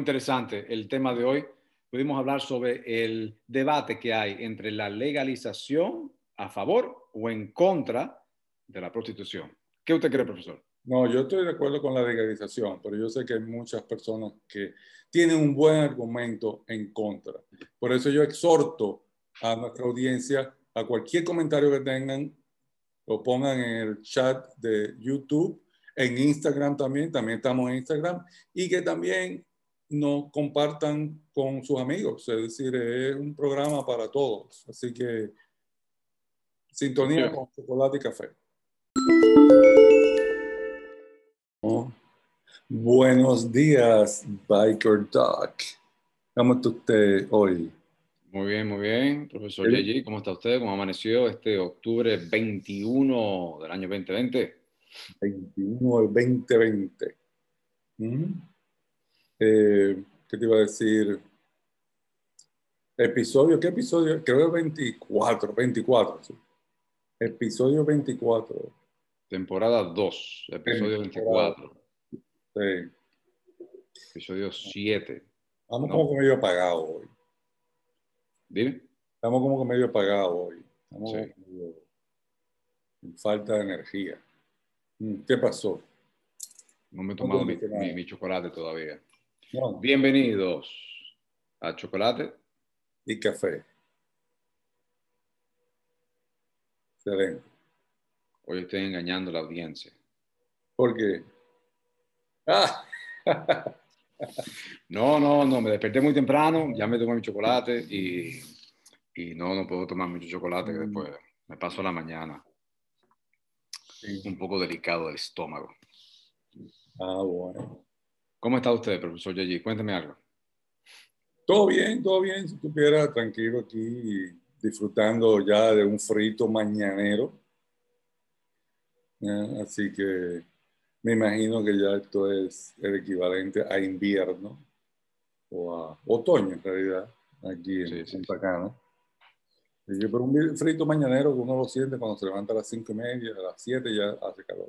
interesante el tema de hoy. Pudimos hablar sobre el debate que hay entre la legalización a favor o en contra de la prostitución. ¿Qué usted cree, profesor? No, yo estoy de acuerdo con la legalización, pero yo sé que hay muchas personas que tienen un buen argumento en contra. Por eso yo exhorto a nuestra audiencia a cualquier comentario que tengan, lo pongan en el chat de YouTube, en Instagram también, también estamos en Instagram, y que también nos compartan con sus amigos. Es decir, es un programa para todos. Así que sintonía con chocolate y café. Buenos días, Biker Doc. ¿Cómo está usted hoy? Muy bien, muy bien. Profesor Yeji, ¿cómo está usted? ¿Cómo amaneció este octubre 21 del año 2020? 21 del 2020. Eh, ¿Qué te iba a decir? Episodio, ¿qué episodio? Creo que 24, 24, sí. Episodio 24. Temporada 2, episodio 24. Sí. Episodio 7. Estamos como que medio apagados hoy. Dime. Estamos como que medio apagados hoy. Estamos falta de energía. Mm, ¿Qué pasó? No me he tomado mi, chocolate todavía. Bienvenidos a Chocolate y Café. Excelente. Hoy estoy engañando a la audiencia. ¿Por qué? Ah. no, no, no, me desperté muy temprano, ya me tomé mi chocolate y, y no, no puedo tomar mucho chocolate que después me paso la mañana. Un poco delicado el estómago. Ah, bueno. ¿Cómo está usted, profesor Yeji? Cuénteme algo. Todo bien, todo bien. Si estuviera tranquilo aquí, disfrutando ya de un frito mañanero. Así que me imagino que ya esto es el equivalente a invierno o a otoño en realidad, aquí en Santa Cana. Pero un frito mañanero que uno lo siente cuando se levanta a las cinco y media, a las siete ya hace calor.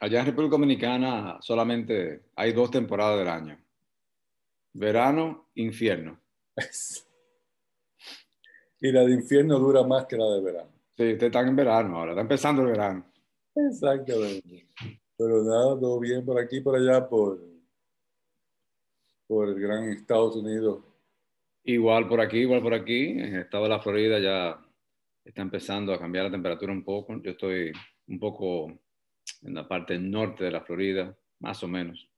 Allá en República Dominicana solamente hay dos temporadas del año. Verano, infierno. y la de infierno dura más que la de verano. Sí, ustedes están en verano ahora, está empezando el verano. Exactamente. Pero nada, todo bien por aquí, por allá, por, por el gran Estados Unidos. Igual por aquí, igual por aquí. En el estado de la Florida ya está empezando a cambiar la temperatura un poco. Yo estoy un poco en la parte norte de la Florida, más o menos.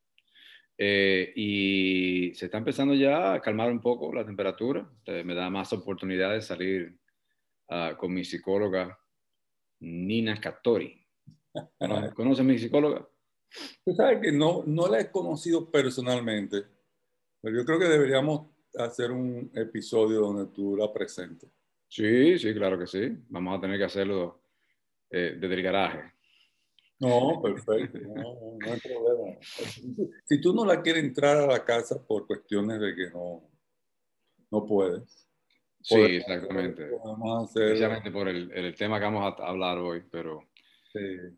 Eh, y se está empezando ya a calmar un poco la temperatura. me da más oportunidad de salir ah, con mi psicóloga Nina Catori. ¿Conoces a mi psicóloga? Tú sabes que no, no la he conocido personalmente, pero yo creo que deberíamos hacer un episodio donde tú la presentes. Sí, sí, claro que sí. Vamos a tener que hacerlo eh, desde el garaje. No, perfecto, no, no, hay problema. Si tú no la quieres entrar a la casa por cuestiones de que no, no puedes. Sí, exactamente. Especialmente por el, el, tema que vamos a hablar hoy, pero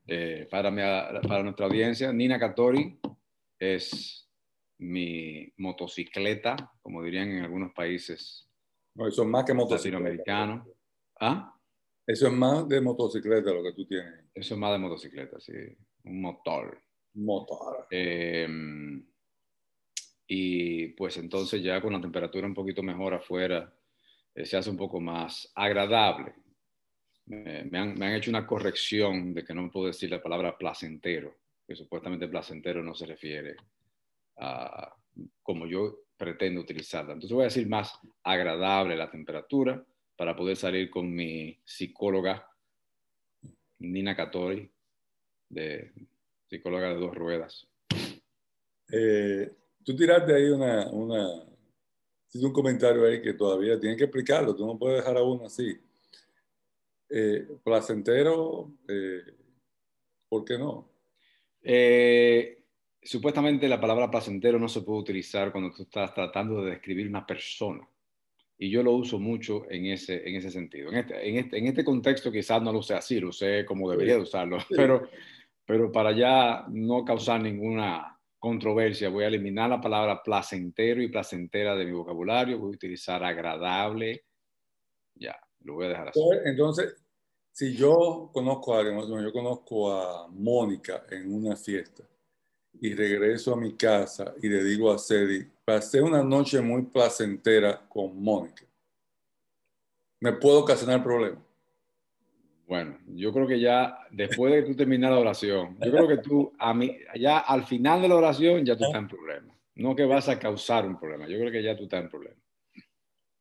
eh, para, mi, para nuestra audiencia, Nina Catori es mi motocicleta, como dirían en algunos países. No, eso es más que motocicleta. Latinoamericano. ¿Ah? Eso es más de motocicleta lo que tú tienes. Eso es más de motocicleta, sí. Un motor. Motor. Em, y pues entonces ya con la temperatura un poquito mejor afuera, eh, se hace un poco más agradable. me, han, me, han, hecho una corrección de que no puedo decir la palabra placentero, que supuestamente placentero no se refiere a como yo pretendo utilizarla. Entonces voy a decir más agradable la temperatura para poder salir con mi psicóloga Nina Catori, de psicóloga de dos ruedas. Eh, tú tiraste ahí una, una, un comentario ahí que todavía tienen que explicarlo, tú no puedes dejar a uno así. Eh, placentero, eh, ¿por qué no? supuestamente la palabra placentero no se puede utilizar cuando tú estás tratando de describir una persona y yo lo uso mucho en ese, en ese sentido. En este, en, este, en este contexto quizás no lo sé así, lo sé como debería de usarlo, pero, pero para ya no causar ninguna controversia, voy a eliminar la palabra placentero y placentera de mi vocabulario, voy a utilizar agradable. Ya, lo voy a dejar así. Entonces, si yo conozco a alguien, yo conozco a Mónica en una fiesta y regreso a mi casa y le digo a Cedi, pasé una noche muy placentera con Mónica, ¿me puedo ocasionar problemas? Bueno, yo creo que ya después de que tú terminas la oración, yo creo que tú, a mí, ya al final de la oración, ya tú estás en problema. No que vas a causar un problema, yo creo que ya tú estás en problema.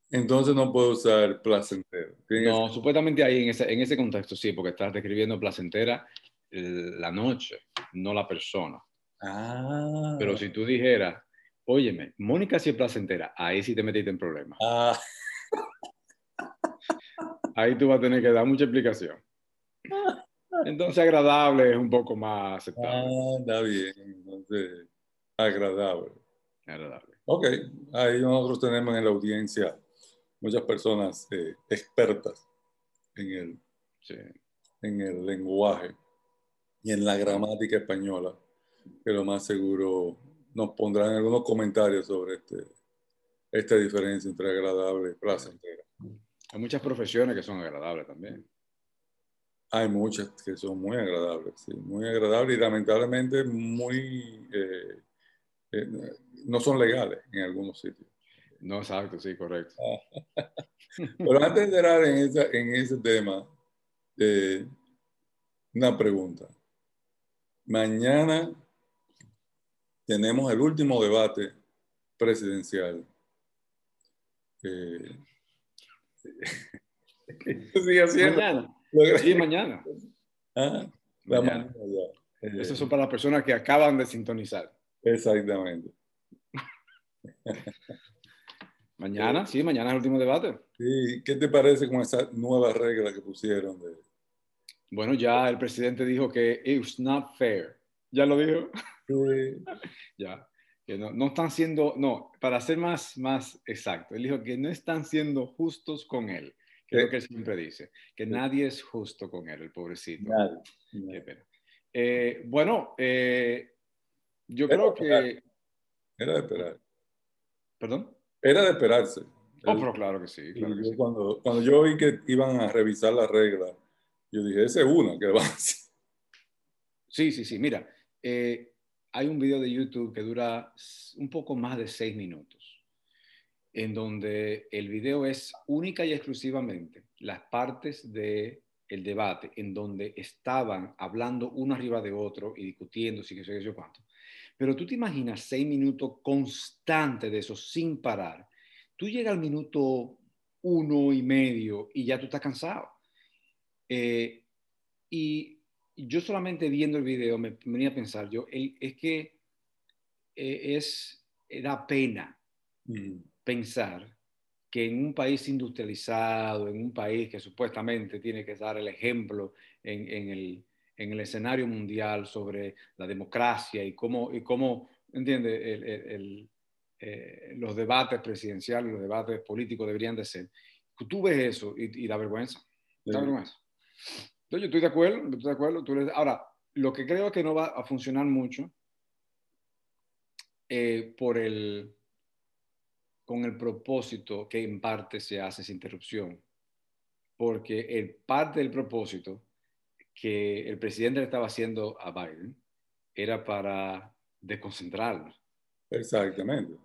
Entonces no puedo usar placentero. No, supuestamente ahí en ese, en ese contexto sí, porque estás describiendo placentera la noche, no la persona. Ah. Pero si tú dijeras, óyeme, Mónica sí es placentera, ahí sí te metiste en problemas. Ah. Ahí tú vas a tener que dar mucha explicación. Entonces agradable es un poco más aceptable. Ah, está bien. Entonces, agradable. Agradable. Ok, ahí nosotros tenemos en la audiencia muchas personas eh, expertas en el, en el lenguaje y en la gramática española, que lo más seguro nos pondrán algunos comentarios sobre este, esta diferencia entre agradable y placentera. Hay muchas profesiones que son agradables también. Hay muchas que son muy agradables, sí, muy agradables y lamentablemente muy... Eh, eh, no son legales en algunos sitios. No, exacto, sí, correcto. Pero antes de entrar en, en ese tema, eh, una pregunta. Mañana tenemos el último debate presidencial. Eh, Mañana. Sí, mañana. Ah, mañana. Eso son para las personas que acaban de sintonizar. Exactamente. Mañana, sí, mañana es el último debate. Sí, ¿qué te parece con esa nueva regla que pusieron? De... Bueno, ya el presidente dijo que it's not fair. ¿Ya lo dijo? Sí. ya. Que no, no, están siendo, no, para ser más, más exacto, él dijo que no están siendo justos con él, que es lo que él siempre dice, que nadie es justo con él, el pobrecito. Nadie. Qué pena. Eh, bueno, eh, yo creo que... Era de esperar. ¿Perdón? Era de esperarse. Oh, pero claro que sí. Cuando, cuando yo vi que iban a revisar la regla, yo dije, ese es uno que va a hacer. Sí, sí, sí. Mira, eh, hay un video de YouTube que dura un poco más de seis minutos, en donde el video es única y exclusivamente las partes del el debate, en donde estaban hablando uno arriba de otro y discutiendo, si que sé yo cuánto. Pero tú te imaginas seis minutos constantes de eso sin parar. Tú llegas al minuto uno y medio y ya tú estás cansado. Eh, y yo solamente viendo el video me, venía a pensar, yo, es que eh, es, da pena mm. pensar que en un país industrializado, en un país que supuestamente tiene que dar el ejemplo en, en el, en el escenario mundial sobre la democracia y cómo, y cómo entiende, el, eh, los debates presidenciales, los debates políticos deberían de ser. Tú ves eso y, da vergüenza. Da vergüenza. Yo estoy de acuerdo, estoy de acuerdo. Ahora, lo que creo que no va a funcionar mucho eh, por el, con el propósito que en parte se hace esa interrupción. Porque el parte del propósito que el presidente le estaba haciendo a Biden era para desconcentrarlo. Exactamente.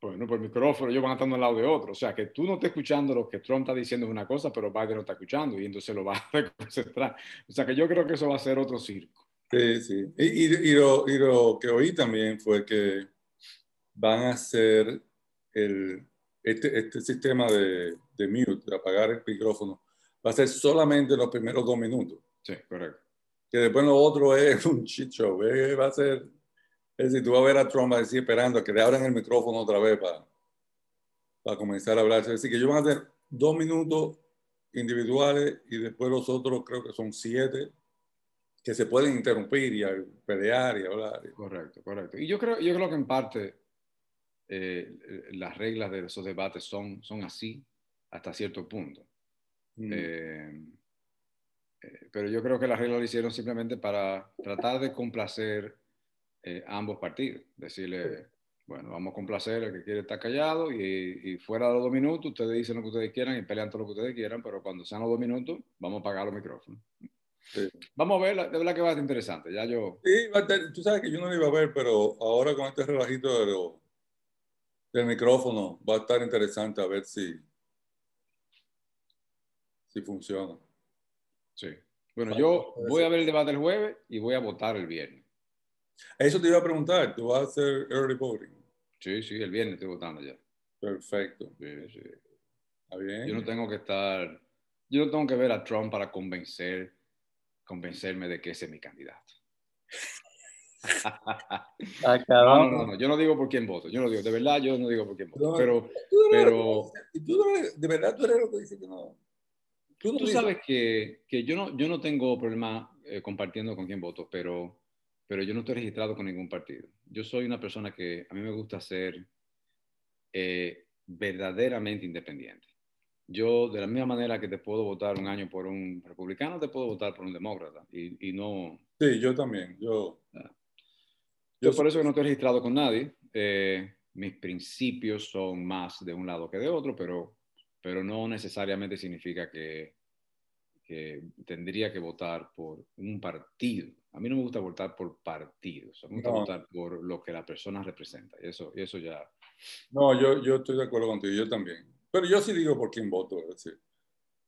Bueno, por el micrófono ellos van estando al lado de otro. O sea, que tú no estás escuchando lo que Trump está diciendo es una cosa, pero Biden no está escuchando y entonces lo va a desconcentrar. O sea, que yo creo que eso va a ser otro circo. Sí, sí. Y, y, lo, y lo, que oí también fue que van a hacer el, este, este sistema de, de mute, de apagar el micrófono, va a ser solamente los primeros dos minutos. Sí, correcto. Que después lo otro es un shit show. Va a ser. Es decir, tú vas a ver a Trump así esperando a que le abran el micrófono otra vez para, para comenzar a hablar. Es decir, que ellos van a hacer dos minutos individuales y después los otros creo que son siete que se pueden interrumpir y pelear y hablar. Correcto, correcto. Y yo creo, yo creo que en parte eh, las reglas de esos debates son, son así hasta cierto punto. Mm. Eh, eh, pero yo creo que las reglas lo hicieron simplemente para tratar de complacer eh, ambos partidos. Decirle, bueno, vamos a complacer al que quiere estar callado y, fuera de los dos minutos ustedes dicen lo que ustedes quieran y pelean todo lo que ustedes quieran, pero cuando sean los dos minutos vamos a apagar los micrófonos. Vamos a ver, de verdad que va a ser interesante. Ya yo... Sí, tú sabes que yo no lo iba a ver, pero ahora con este relajito de del micrófono va a estar interesante a ver si, si funciona. Sí. Bueno, yo voy a ver el debate el jueves y voy a votar el viernes. Eso te iba a preguntar, ¿tú vas a hacer early voting? Sí, sí, el viernes estoy votando ya. Perfecto. Sí, sí. Está bien. Yo no tengo que estar, yo no tengo que ver a Trump para convencer, convencerme de que ese es mi candidato. no, no, no, yo no digo por quién voto, yo no digo, de verdad yo no digo por quién voto, pero, pero... ¿tú de verdad tú eres lo que dice que no? Tú, sabes que, que, yo, no, yo no tengo problema eh, compartiendo con quién voto, pero, pero yo no estoy registrado con ningún partido. Yo soy una persona que a mí me gusta ser eh, verdaderamente independiente. Yo, de la misma manera que te puedo votar un año por un republicano, te puedo votar por un demócrata. Y, y no... Sí, yo también. Yo, ah. yo, por eso que no estoy registrado con nadie. Eh, mis principios son más de un lado que de otro, pero pero no necesariamente significa que, que tendría que votar por un partido. A mí no me gusta votar por partidos, me gusta votar por lo que la persona representa. Y eso, y eso ya... No, yo, yo estoy de acuerdo contigo, yo también. Pero yo sí digo por quién voto, es decir,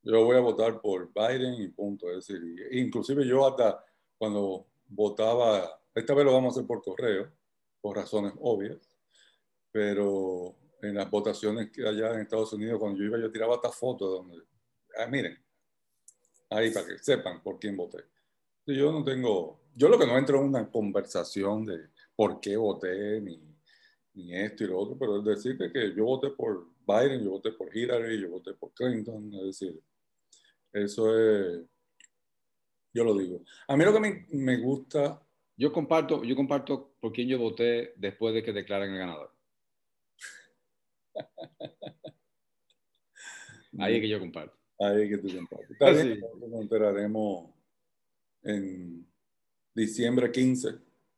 yo voy a votar por Biden y punto. Es decir, inclusive yo hasta cuando votaba, esta vez lo vamos a hacer por correo, por razones obvias, pero en las votaciones que allá en Estados Unidos, cuando yo iba, yo tiraba hasta fotos donde, ah, miren, ahí para que sepan por quién voté. Yo no tengo, yo lo que no entro en una conversación de por qué voté, ni, ni esto y lo otro, pero es decir que yo voté por Biden, yo voté por Hillary, yo voté por Clinton, es decir, eso es, yo lo digo. A mí lo que me, me gusta... Yo comparto, yo comparto por quién yo voté después de que declaren el ganador. Ahí es que yo comparto. Ahí es que tú compartes. Está bien, nos enteraremos en diciembre 15,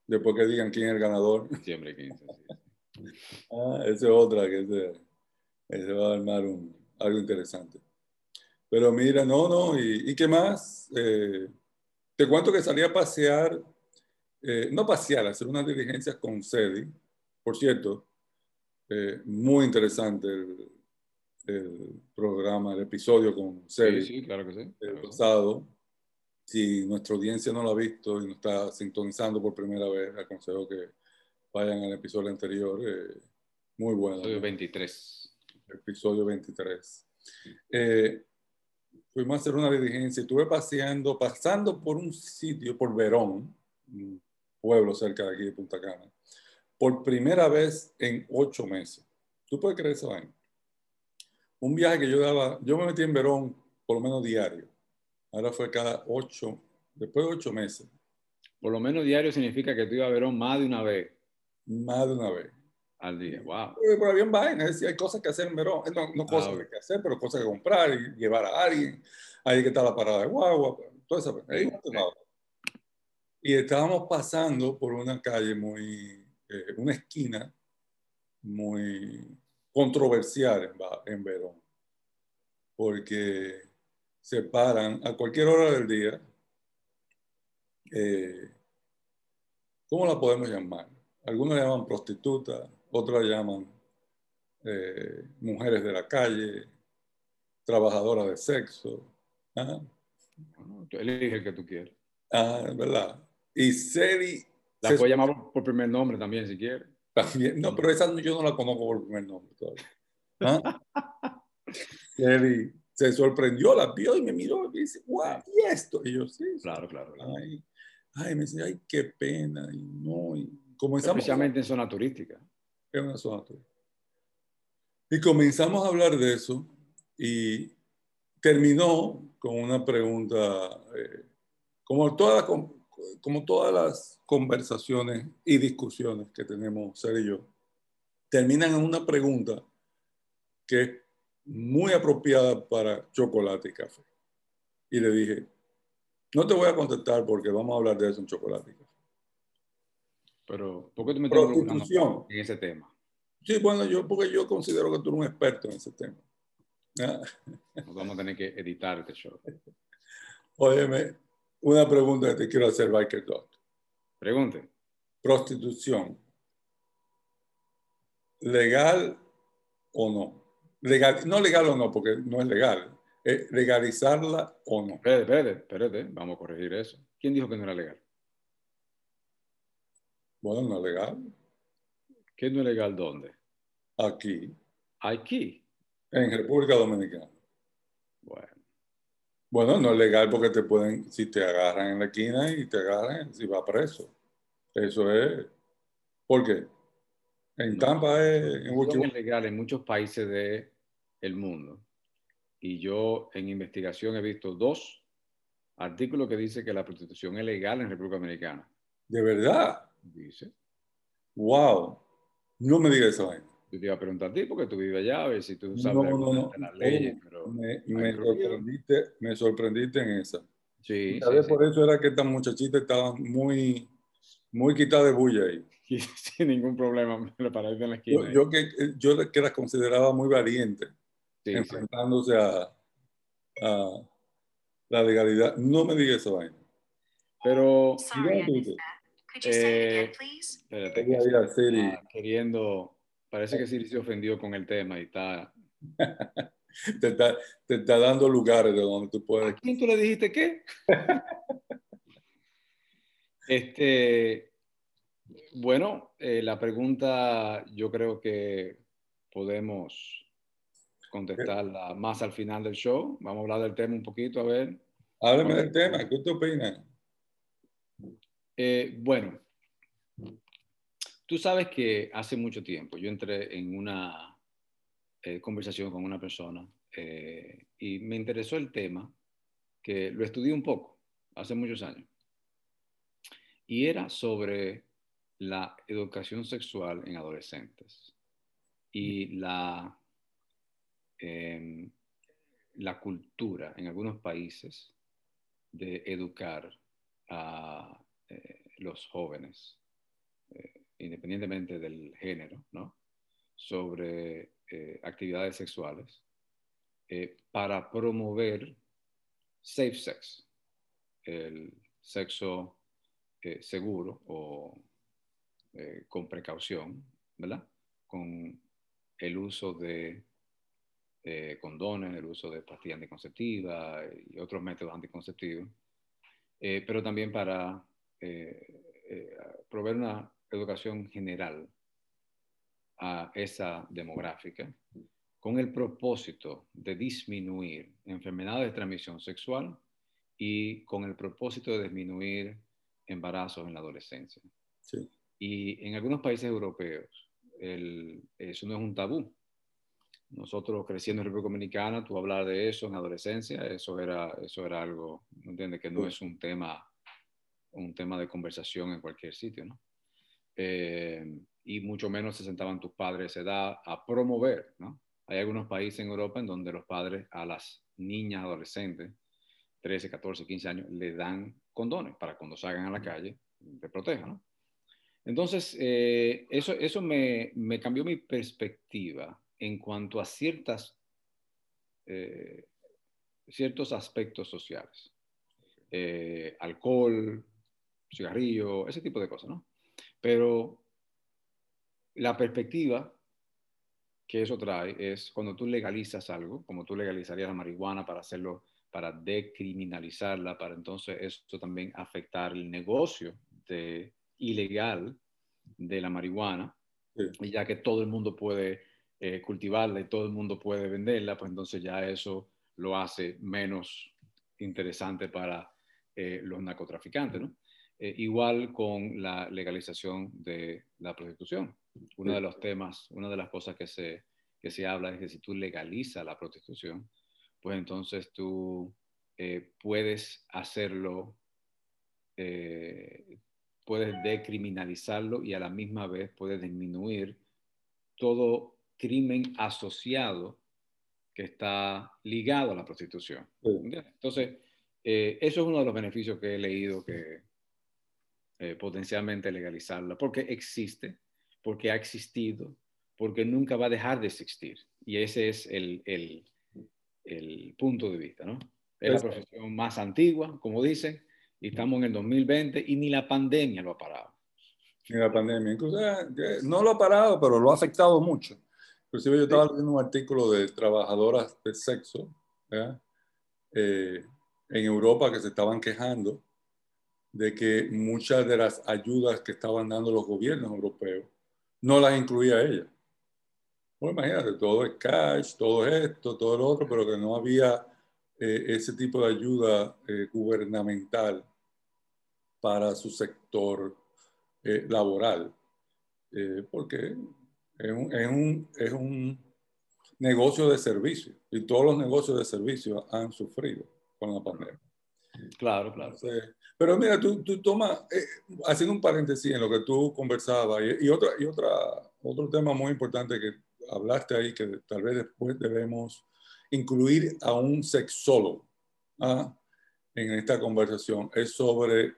después que digan quién es el ganador. Diciembre 15, Ah, esa es otra, que ese, va a armar un, algo interesante. Pero mira, no, no, ¿y, qué más? Eh, te cuento que salí a pasear, eh, no pasear, hacer unas diligencias con Cedi. Por cierto, eh, muy interesante el, programa, el episodio con Celi. Sí, claro que sí. El pasado. Si nuestra audiencia no lo ha visto y no está sintonizando por primera vez, aconsejo que vayan al episodio anterior. Eh, muy bueno. Episodio 23. Episodio 23. Eh, fuimos a hacer una diligencia. Estuve paseando, pasando por un sitio, por Verón, un pueblo cerca de aquí de Punta Cana por primera vez en ocho meses. ¿Tú puedes creer eso, año? Un viaje que yo daba, yo me metí en Verón por lo menos diario. Ahora fue cada ocho, después de ocho meses. Por lo menos diario significa que tú ibas a Verón más de una vez. Más de una vez. Al día, wow. Por había vainas, hay cosas que hacer en Verón. No, no cosas ah, que hacer, pero cosas que comprar y llevar a alguien. Ahí que está la parada de guagua, toda esa. Y estábamos pasando por una calle muy eh, una esquina muy controversial en, en Verón, porque se paran a cualquier hora del día. Eh, ¿Cómo la podemos llamar? Algunos la llaman prostituta, otros la llaman eh, mujeres de la calle, trabajadoras de sexo. ¿ah? Elige el que tú quieras. Ah, verdad. Y Seri la puede llamar por primer nombre también, si quiere. También, no, pero esa yo no la conozco por primer nombre todavía. ¿Ah? se sorprendió, la vio y me miró y dice, guau, ¿y esto? Y yo, sí. Claro, claro. Ay, ay, me dice, ay, qué pena. Y no, y comenzamos. Especialmente en zona turística. En una zona turística. Y comenzamos a hablar de eso y terminó con una pregunta, eh, como todas como todas las conversaciones y discusiones que tenemos Ser y yo, terminan en una pregunta que es muy apropiada para chocolate y café. Y le dije, no te voy a contestar porque vamos a hablar de eso en chocolate y café. Pero, ¿por qué tú me preguntando en ese tema? Sí, bueno, yo porque yo considero que tú eres un experto en ese tema. Nos vamos a tener que editar este show. Óyeme, una pregunta que te quiero hacer, Biker Dog. Pregunte. Prostitución. ¿Legal o no? Legal, no legal o no, porque no es legal. ¿Legalizarla o no? Espérate, espérate, espérate, vamos a corregir eso. ¿Quién dijo que no era legal? Bueno, no es legal. ¿Qué no es legal dónde? Aquí. Aquí. En República Dominicana. Bueno. Bueno, no es legal porque te pueden, si te agarran en la esquina y te agarran, si va preso. Eso es. ¿Por qué? En Tampa es. En es legal en muchos países del mundo. Y yo en investigación he visto dos artículos que dicen que la prostitución es legal en República Dominicana. ¿De verdad? Dice. ¡Wow! No me digas eso. Yo te iba a preguntar a ti porque tú vives allá, a ver si tú sabes no, no, no. las leyes. Pero me, me sorprendiste, me sorprendiste en esa. Sí, sí, por eso era que esta muchachita estaba muy, muy quitada de bulla ahí. Sin ningún problema, me lo en la esquina. Yo, yo, que, yo que la consideraba muy enfrentándose A, a, la legalidad. No me digas eso vaina. Pero, Sorry, eh, espérate, ah, queriendo, parece que Siri se ofendió con el tema y está... te, está te está dando lugares de donde tú puedes... ¿A quién tú le dijiste qué? este, bueno, eh, la pregunta yo creo que podemos contestarla más al final del show. Vamos a hablar del tema un poquito, a ver. Háblame del tema, ¿qué te opinas? Eh, bueno, tú sabes que hace mucho tiempo yo entré en una eh, conversación con una persona eh, y me interesó el tema, que lo estudié un poco hace muchos años, y era sobre la educación sexual en adolescentes y la, em, la cultura en algunos países de educar a eh, los jóvenes, eh, independientemente del género, ¿no? sobre eh, actividades sexuales para promover safe sex, el sexo seguro o con precaución, ¿verdad? Con el uso de condones, el uso de pastillas anticonceptivas y otros métodos anticonceptivos, pero también para eh, eh, proveer una educación general a esa demográfica con el propósito de disminuir enfermedades de transmisión sexual y con el propósito de disminuir embarazos en la adolescencia. Y en algunos países europeos eso no es un tabú. Nosotros creciendo en República Dominicana, tú hablar de eso en adolescencia, eso era, eso era algo, ¿entiendes? Que no es un tema un tema de conversación en cualquier sitio, ¿no? Eh, y mucho menos se sentaban tus padres a edad a promover, ¿no? Hay algunos países en Europa en donde los padres a las niñas adolescentes, 13, 14, 15 años, le dan condones para cuando salgan a la calle, te protejan, ¿no? Entonces, eh, eso, eso me, me, cambió mi perspectiva en cuanto a ciertas, eh, ciertos aspectos sociales. alcohol, cigarrillo, ese tipo de cosas, ¿no? Pero la perspectiva que eso trae es cuando tú legalizas algo, como tú legalizarías la marihuana para hacerlo, para decriminalizarla, para entonces esto también afectar el negocio de, ilegal de la marihuana, y ya que todo el mundo puede eh, cultivarla y todo el mundo puede venderla, pues entonces ya eso lo hace menos interesante para eh, los narcotraficantes, ¿no? Eh, igual con la legalización de la prostitución. Uno de los temas, una de las cosas que se, que se habla es que si tú legalizas la prostitución, pues entonces tú eh, puedes hacerlo, eh, puedes decriminalizarlo y a la misma vez puedes disminuir todo crimen asociado que está ligado a la prostitución. Entonces, eso es uno de los beneficios que he leído que, eh, potencialmente legalizarla, porque existe, porque ha existido, porque nunca va a dejar de existir. Y ese es el, el, el punto de vista, ¿no? Es la profesión más antigua, como dicen, y estamos en el 2020 y ni la pandemia lo ha parado. Ni la pandemia, incluso eh, no lo ha parado, pero lo ha afectado mucho. Inclusive yo estaba leyendo un artículo de trabajadoras de sexo eh, en Europa que se estaban quejando de que muchas de las ayudas que estaban dando los gobiernos europeos no las incluía ella. Bueno, imagínate, todo es cash, todo esto, todo lo otro, pero que no había eh, ese tipo de ayuda eh, gubernamental para su sector eh, laboral, porque es un, es, un, es un, negocio de servicio y todos los negocios de servicio han sufrido con la pandemia. Claro, claro. pero mira, tú, tú tomas, haciendo un paréntesis en lo que tú conversabas y, y, otra, y otra, otro tema muy importante que hablaste ahí que tal vez después debemos incluir a un sexólogo ¿ah? en esta conversación es sobre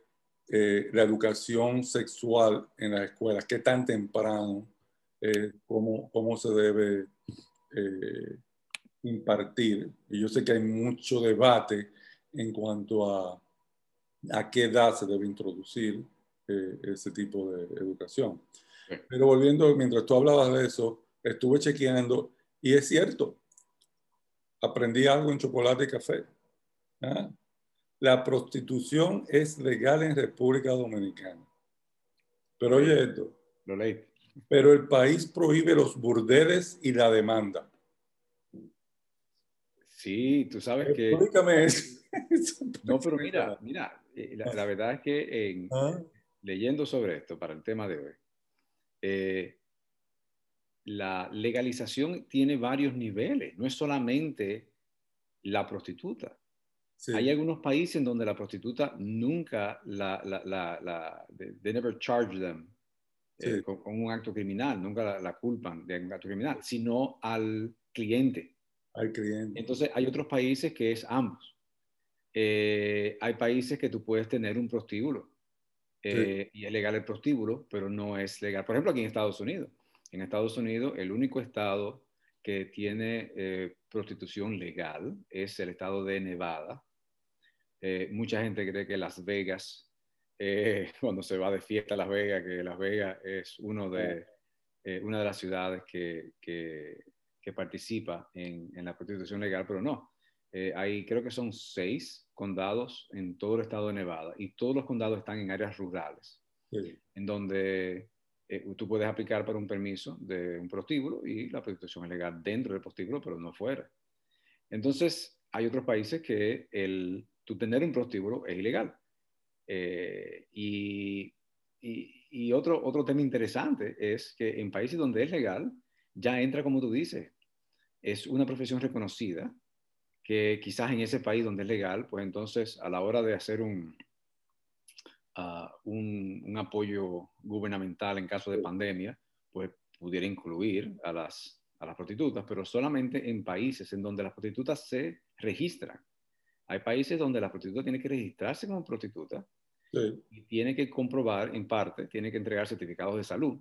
eh, la educación sexual en las escuelas, qué tan temprano, eh, cómo, cómo, se debe eh, impartir. Y yo sé que hay mucho debate en cuanto a a qué edad se debe introducir ese tipo de educación. Pero volviendo, mientras tú hablabas de eso, estuve chequeando y es cierto, aprendí algo en chocolate y café. ¿ah? La prostitución es legal en República Dominicana. Pero oye esto. Lo leí. Pero el país prohíbe los burdeles y la demanda. Sí, tú sabes que... Explícame eso. no, pero mira, mira, eh, la, verdad es que ¿Ah? leyendo sobre esto para el tema de hoy, eh, la legalización tiene varios niveles, no es solamente la prostituta. Hay algunos países en donde la prostituta nunca la, la, la, they never charge them eh, con, un acto criminal, nunca la, culpan de un acto criminal, sino al cliente. Al cliente. Entonces hay otros países que es ambos. Eh, hay países que tú puedes tener un prostíbulo eh, y es legal el prostíbulo, pero no es legal. Por ejemplo, aquí en Estados Unidos en Estados Unidos, el único estado que tiene eh, prostitución legal es el estado de Nevada. Eh, mucha gente cree que Las Vegas, eh, cuando se va de fiesta a Las Vegas, que Las Vegas es uno de, una de las ciudades que, que, participa en, en, la prostitución legal, pero no. hay, creo que son seis condados en todo el estado de Nevada y todos los condados están en áreas rurales, en donde eh, tú puedes aplicar para un permiso de un prostíbulo y la prostitución es legal dentro del prostíbulo, pero no fuera. Entonces, hay otros países que el, tú tener un prostíbulo es ilegal. Eh, y, otro, otro tema interesante es que en países donde es legal, ya entra, como tú dices, es una profesión reconocida, que quizás en ese país donde es legal, pues entonces a la hora de hacer un, un, apoyo gubernamental en caso de pandemia, pues pudiera incluir a las, a las prostitutas, pero solamente en países en donde las prostitutas se registran. Hay países donde la prostituta tiene que registrarse como prostituta y tiene que comprobar, en parte, tiene que entregar certificados de salud.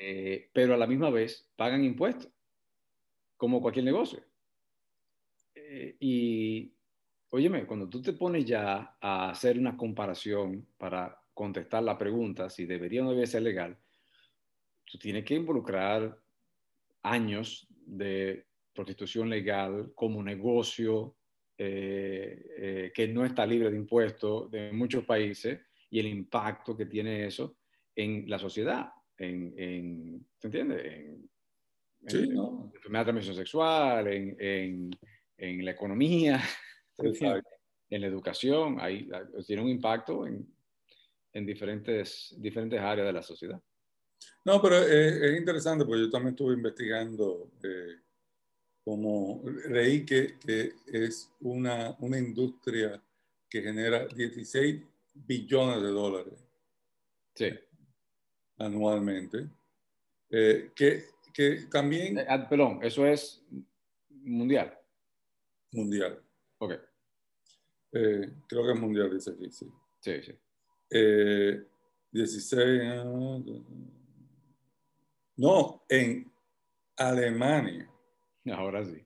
Eh, pero a la misma vez pagan impuestos, como cualquier negocio. Eh, y Óyeme, cuando tú te pones ya a hacer una comparación para contestar la pregunta si debería o no debería ser legal, tú tienes que involucrar años de prostitución legal como negocio eh, eh, que no está libre de impuestos de muchos países y el impacto que tiene eso en la sociedad, en, en ¿te entiendes? En, sí, ¿no? enfermedad de transmisión sexual, en, en, en la economía, en la educación, hay, tiene un impacto en, en, diferentes, diferentes áreas de la sociedad. No, pero es, interesante porque yo también estuve investigando, eh, como leí que, que es una, una, industria que genera 16 billones de dólares sí. anualmente, eh, que, que también... Eh, ah, perdón, eso es mundial. Mundial. Ok. Eh, creo que es mundial, dice aquí, sí. Sí, sí. eh, 16, no, en Alemania. Ahora sí.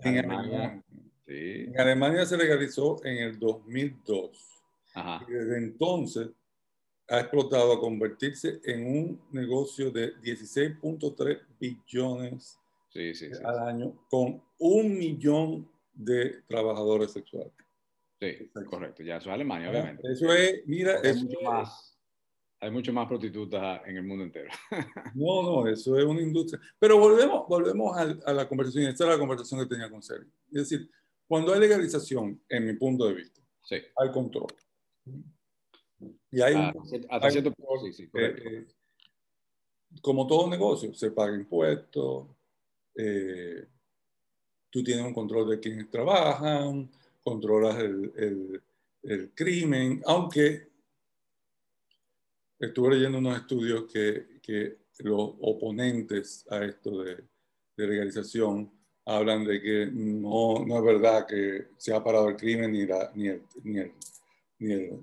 En Alemania. En Alemania se legalizó en el 2002. Y desde entonces ha explotado a convertirse en un negocio de 16.3 billones al año con un millón de trabajadores sexuales. Sí, correcto. Ya eso es Alemania, obviamente. Eso es, mira, mucho más. Hay mucho más prostitutas en el mundo entero. no, no, eso es una industria. Pero volvemos, volvemos a, la conversación. Esta es la conversación que tenía con Sergio. Es decir, cuando hay legalización, en mi punto de vista, sí. hay control. Y hay, ah, hasta cierto punto, sí, sí, eh, como todo negocio, se paga impuestos, eh, tú tienes un control de quienes trabajan, controlas el, el, crimen, aunque estuve leyendo unos estudios que, que los oponentes a esto de, de, legalización hablan de que no, no es verdad que se ha parado el crimen ni, la, ni, el, ni, el, ni el,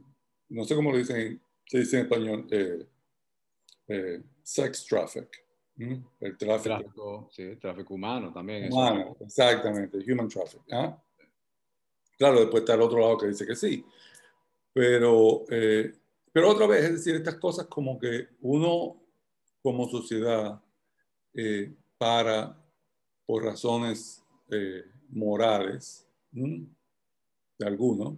no sé cómo lo dicen, se dice en español, eh, eh, sex traffic. El tráfico. sí, tráfico humano también. Humano, exactamente, human traffic. ¿ah? Claro, después está el otro lado que dice que sí. Pero, eh, pero otra vez, es decir, estas cosas como que uno como sociedad eh, para, por razones eh, morales, de algunos,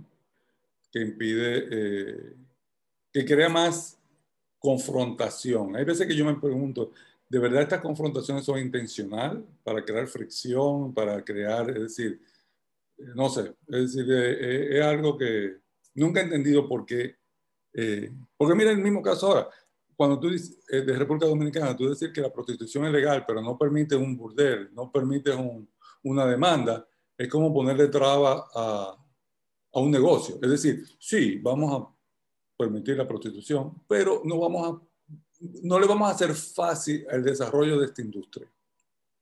que impide, que crea más confrontación. Hay veces que yo me pregunto, ¿de verdad estas confrontaciones son intencionales para crear fricción, para crear, es decir, no sé, es decir, eh, eh, es algo que nunca he entendido por qué. Eh, porque mira el mismo caso ahora, cuando tú dices de República Dominicana, tú decir que la prostitución es legal, pero no permite un burdel, no permite una demanda, es como ponerle traba a, a un negocio. Es decir, sí, vamos a permitir la prostitución, pero no vamos a no le vamos a hacer fácil el desarrollo de esta industria.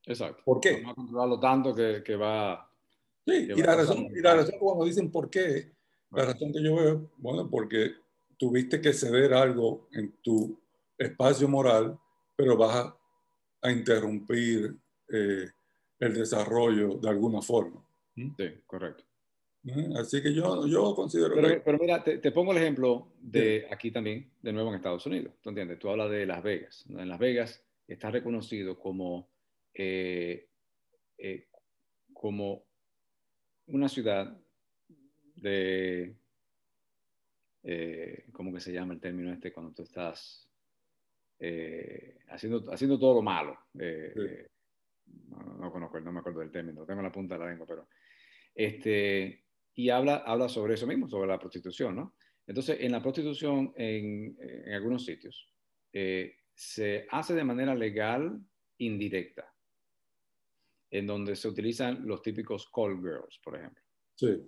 Exacto. ¿Por qué? Vamos a controlarlo tanto que, que va Sí, y la, razón, y la razón cuando dicen por qué, la razón que yo veo, bueno, porque tuviste que ceder algo en tu espacio moral, pero vas a, a interrumpir eh, el desarrollo de alguna forma. ¿Mm? Sí, correcto. ¿Eh? Así que yo, yo considero pero, Pero mira, te, te, pongo el ejemplo de aquí también, de nuevo en Estados Unidos. ¿Tú entiendes? Tú hablas de Las Vegas. En Las Vegas está reconocido como, eh, como una ciudad de, eh, ¿cómo que se llama el término este cuando tú estás eh, haciendo, haciendo todo lo malo? Eh, no, conozco, no me acuerdo del término, tengo la punta de la lengua, pero... Este, y habla, habla sobre eso mismo, sobre la prostitución, ¿no? Entonces, en la prostitución, en, en algunos sitios, se hace de manera legal indirecta en donde se utilizan los típicos call girls, por ejemplo. Sí.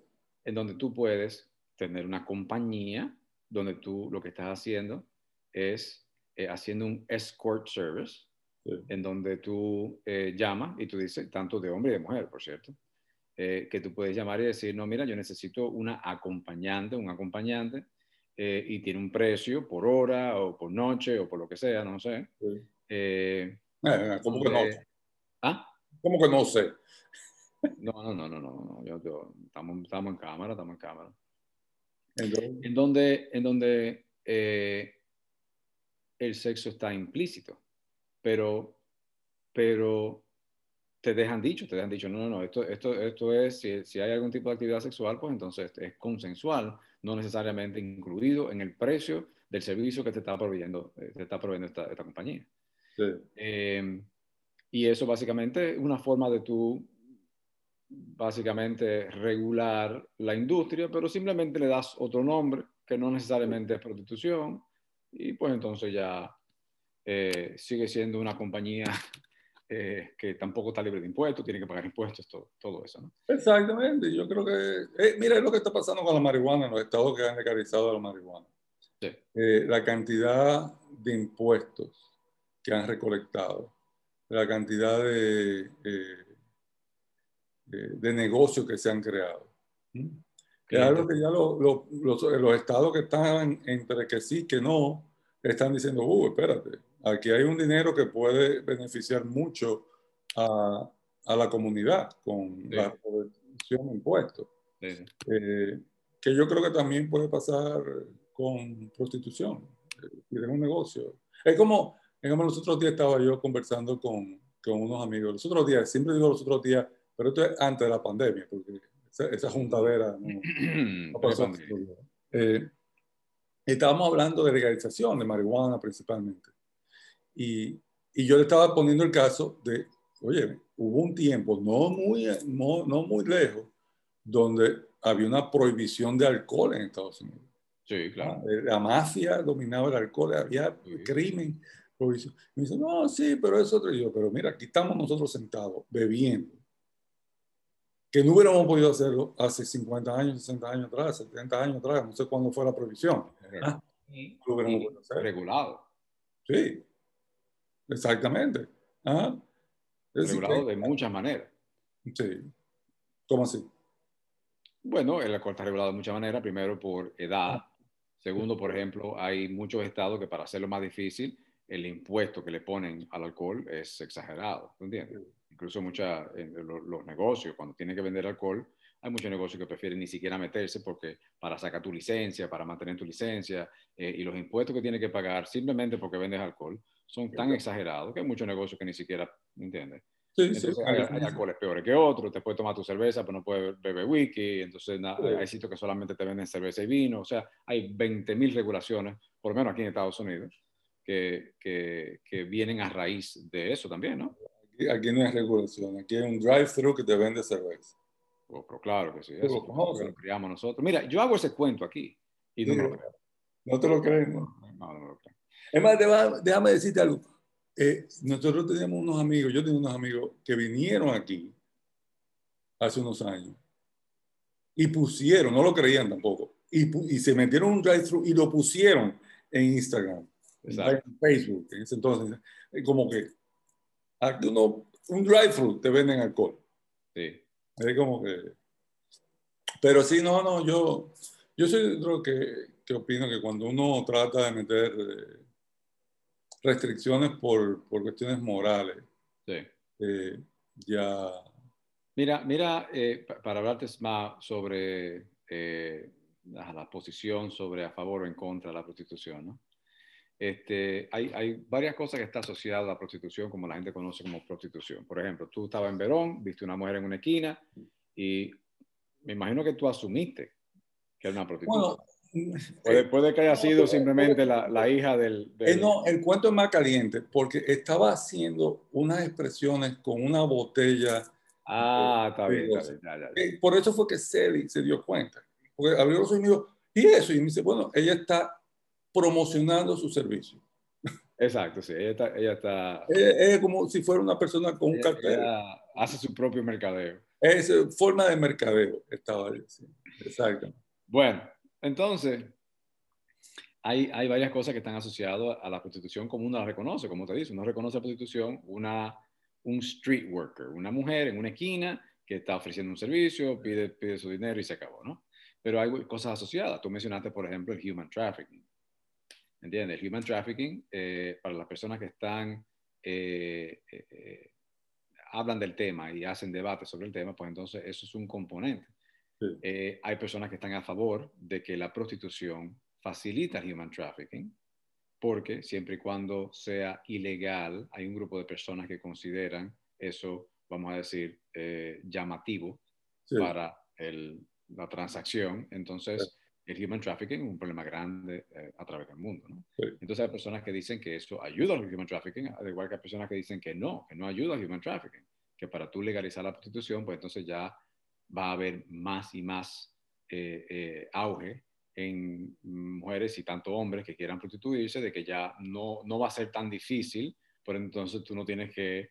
En donde tú puedes tener una compañía donde tú lo que estás haciendo es eh, haciendo un escort service, en donde tú eh, llamas y tú dices, tanto de hombre y de mujer, por cierto, eh, que tú puedes llamar y decir, no, mira, yo necesito una acompañante, un acompañante, y tiene un precio por hora o por noche o por lo que sea, no sé. ¿Cómo que no? ¿Ah? ¿Cómo que no sé? No, no, no, no, no. Yo, yo, estamos, estamos en cámara, estamos en cámara. En donde, en donde eh, el sexo está implícito, pero, pero te dejan dicho, te dejan dicho, no, no, no, esto, esto, esto es, si, si, hay algún tipo de actividad sexual, pues entonces es consensual, no necesariamente incluido en el precio del servicio que te está proveyendo, eh, te está proveyendo esta, esta compañía. Sí. Eh, y eso básicamente es una forma de tú, básicamente, regular la industria, pero simplemente le das otro nombre que no necesariamente es prostitución y pues entonces ya eh, sigue siendo una compañía eh, que tampoco está libre de impuestos, tiene que pagar impuestos, todo, todo eso. ¿no? Exactamente, yo creo que, eh, mira, es lo que está pasando con la marihuana en los estados que han legalizado la marihuana. Sí. la cantidad de impuestos que han recolectado la cantidad de, de, negocios que se han creado. Es algo que ya los, estados que están entre que sí, que no, están diciendo, uh, espérate, aquí hay un dinero que puede beneficiar mucho a, a la comunidad con la protección de impuestos. Eh, que yo creo que también puede pasar con prostitución, tienen eh, un negocio. Es como, es como los otros días estaba yo conversando con, con unos amigos, los otros días, siempre digo los otros días, pero esto es antes de la pandemia, porque esa, juntadera no, pasó. Eh, estábamos hablando de legalización de marihuana principalmente. Y, y, yo le estaba poniendo el caso de, oye, hubo un tiempo no muy, no, no muy lejos donde había una prohibición de alcohol en Estados Unidos. Sí, claro. Ah, la mafia dominaba el alcohol, había crimen. Prohibición. Y me dice, no, sí, pero es otro. Y yo, pero mira, aquí estamos nosotros sentados, bebiendo que no hubiéramos podido hacerlo hace 50 años, 60 años atrás, 70 años atrás, no sé cuándo fue la prohibición. Ah, lo hubiéramos podido hacer. Regulado. Sí, exactamente. Regulado de muchas maneras. Sí. ¿Cómo así? Bueno, el alcohol está regulado de muchas maneras. Primero por edad. Ah. Segundo, por ejemplo, hay muchos estados que para hacerlo más difícil, el impuesto que le ponen al alcohol es exagerado. ¿Entiendes? Incluso muchos los, negocios, cuando tienen que vender alcohol, hay muchos negocios que prefieren ni siquiera meterse porque para sacar tu licencia, para mantener tu licencia eh, y los impuestos que tienes que pagar simplemente porque vendes alcohol son tan exagerados que hay muchos negocios que ni siquiera, ¿entiendes? Sí, sí, hay, hay, alcoholes peores que otros, te puedes tomar tu cerveza, pero no puedes beber whisky, entonces hay sitios que solamente te venden cerveza y vino, o sea, hay 20.000 regulaciones, por lo menos aquí en Estados Unidos, que, que, que vienen a raíz de eso también, ¿no? Aquí no hay regulación, aquí hay un drive-thru que te vende cerveza. Oh, pero claro que sí, eso lo criamos nosotros. Mira, yo hago ese cuento aquí y no lo creo. ¿No te lo crees? No, no, no lo creo. Es más, déjame decirte algo. Eh, nosotros teníamos unos amigos, yo tenía unos amigos que vinieron aquí hace unos años y pusieron, no lo creían tampoco, y, y se metieron un drive-thru y lo pusieron en Instagram, en Facebook, en ese entonces, como que uno, un dry fruit te venden alcohol. Sí. Es como que... Pero sí, no, no, yo, yo soy otro que, que opino que cuando uno trata de meter eh, restricciones por, por, cuestiones morales, sí. eh, ya... Mira, mira eh, para hablarte más sobre la, la, posición sobre a favor o en contra de la prostitución, ¿no? Este, hay, hay, varias cosas que están asociadas a la prostitución, como la gente conoce como prostitución. Por ejemplo, tú estabas en Verón, viste una mujer en una esquina y me imagino que tú asumiste que era una prostituta. Bueno, puede, puede, que haya sido simplemente la, la hija del, del... Eh, no, el cuento es más caliente porque estaba haciendo unas expresiones con una botella. Ah, está bien. Está bien ya, ya, ya. Eh, por eso fue que Celi se dio cuenta. Porque abrió los ojos y me dijo, ¿y eso? Y me dice, bueno, ella está promocionando su servicio. Exacto, sí, ella está... Ella está es, como si fuera una persona con un cartel. hace su propio mercadeo. Es forma de mercadeo, estaba diciendo. Exacto. Bueno, entonces, hay, hay varias cosas que están asociadas a la prostitución como uno la reconoce, como te dice, uno reconoce la prostitución, una, un street worker, una mujer en una esquina que está ofreciendo un servicio, pide, pide su dinero y se acabó, ¿no? Pero hay cosas asociadas. Tú mencionaste, por ejemplo, el human trafficking. ¿Entiendes? El human trafficking, eh, para las personas que están, eh, eh, hablan del tema y hacen debate sobre el tema, pues entonces eso es un componente. hay personas que están a favor de que la prostitución facilita el human trafficking, porque siempre y cuando sea ilegal, hay un grupo de personas que consideran eso, vamos a decir, llamativo para el, la transacción. Entonces, el human trafficking es un problema grande eh, a través del mundo. ¿no? Entonces hay personas que dicen que eso ayuda al human trafficking, al igual que hay personas que dicen que no, que no ayuda al human trafficking, que para tú legalizar la prostitución, pues entonces ya va a haber más y más eh, eh, auge en mujeres y tanto hombres que quieran prostituirse, de que ya no, no va a ser tan difícil, pero entonces tú no tienes que,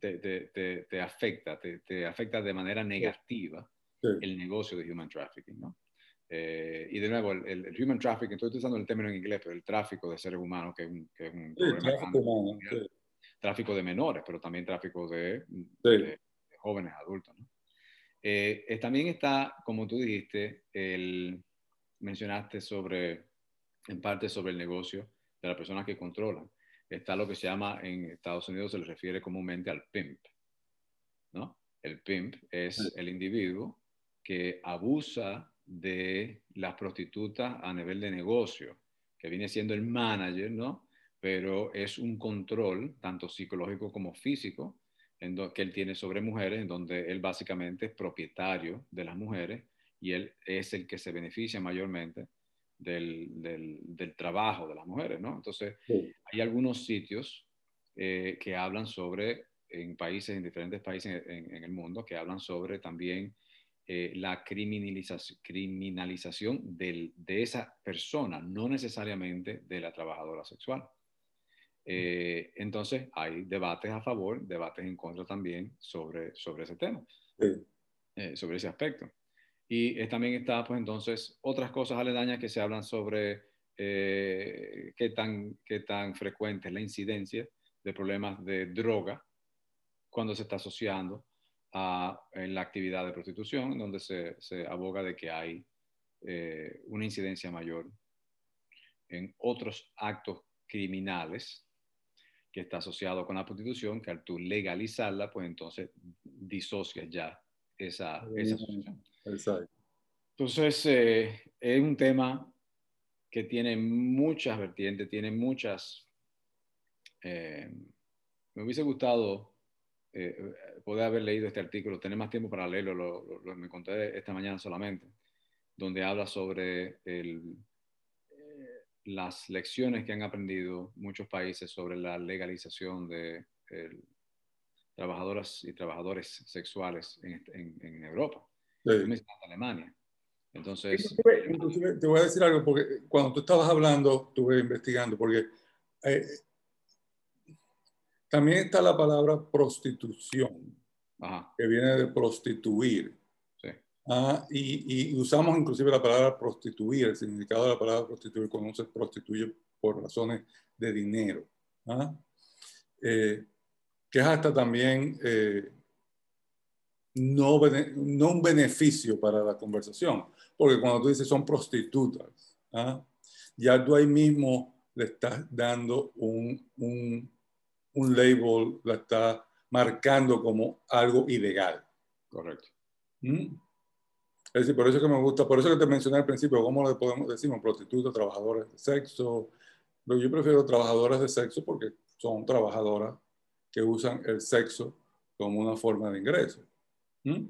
te, te, te, afecta, te, afecta de manera negativa el negocio de human trafficking, ¿no? Eh, y de nuevo, el, human trafficking, estoy utilizando el término en inglés, pero el tráfico de seres humanos, que es un, que es un tráfico, tráfico, de menores, pero también tráfico de, jóvenes adultos. ¿no? Eh, también está, como tú dijiste, el, mencionaste sobre, en parte sobre el negocio de las personas que controlan. Está lo que se llama, en Estados Unidos se le refiere comúnmente al pimp, ¿no? El pimp es el individuo que abusa de las prostitutas a nivel de negocio, que viene siendo el manager, ¿no? Pero es un control, tanto psicológico como físico, en que él tiene sobre mujeres, en donde él básicamente es propietario de las mujeres y él es el que se beneficia mayormente del, del, trabajo de las mujeres, ¿no? Entonces, hay algunos sitios eh, que hablan sobre, en países, en diferentes países en, en el mundo, que hablan sobre también eh, la criminalización, criminalización del, de esa persona, no necesariamente de la trabajadora sexual. Eh, entonces, hay debates a favor, debates en contra también sobre, sobre ese tema, eh, sobre ese aspecto. Y también está, pues entonces, otras cosas aledañas que se hablan sobre qué, tan, qué tan frecuente es la incidencia de problemas de droga cuando se está asociando en la actividad de prostitución, donde se, se aboga de que hay eh, una incidencia mayor en otros actos criminales que está asociado con la prostitución, que al tú legalizarla, pues entonces disocias ya esa, esa asociación. Entonces, eh, es un tema que tiene muchas vertientes, tiene muchas... Eh, me hubiese gustado eh, poder haber leído este artículo, tener más tiempo para leerlo, lo, me conté esta mañana solamente, donde habla sobre el, eh, las lecciones que han aprendido muchos países sobre la legalización de trabajadoras y trabajadores sexuales en, en, Europa, en Alemania. Entonces, inclusive, te voy a decir algo, porque cuando tú estabas hablando, estuve investigando, porque eh, también está la palabra prostitución, que viene de prostituir. Ah, y, usamos inclusive la palabra prostituir, el significado de la palabra prostituir cuando se prostituye por razones de dinero. ¿ah? Eh, que es hasta también eh, no, no, un beneficio para la conversación, porque cuando tú dices son prostitutas, ¿ah? ya tú ahí mismo le estás dando un, un un label la está marcando como algo ilegal. Correcto. ¿Mm? Es decir, por eso que me gusta, por eso que te mencioné al principio, ¿cómo le podemos decir? Prostitutas, trabajadoras de sexo. Pero yo prefiero trabajadoras de sexo porque son trabajadoras que usan el sexo como una forma de ingreso. ¿Mm?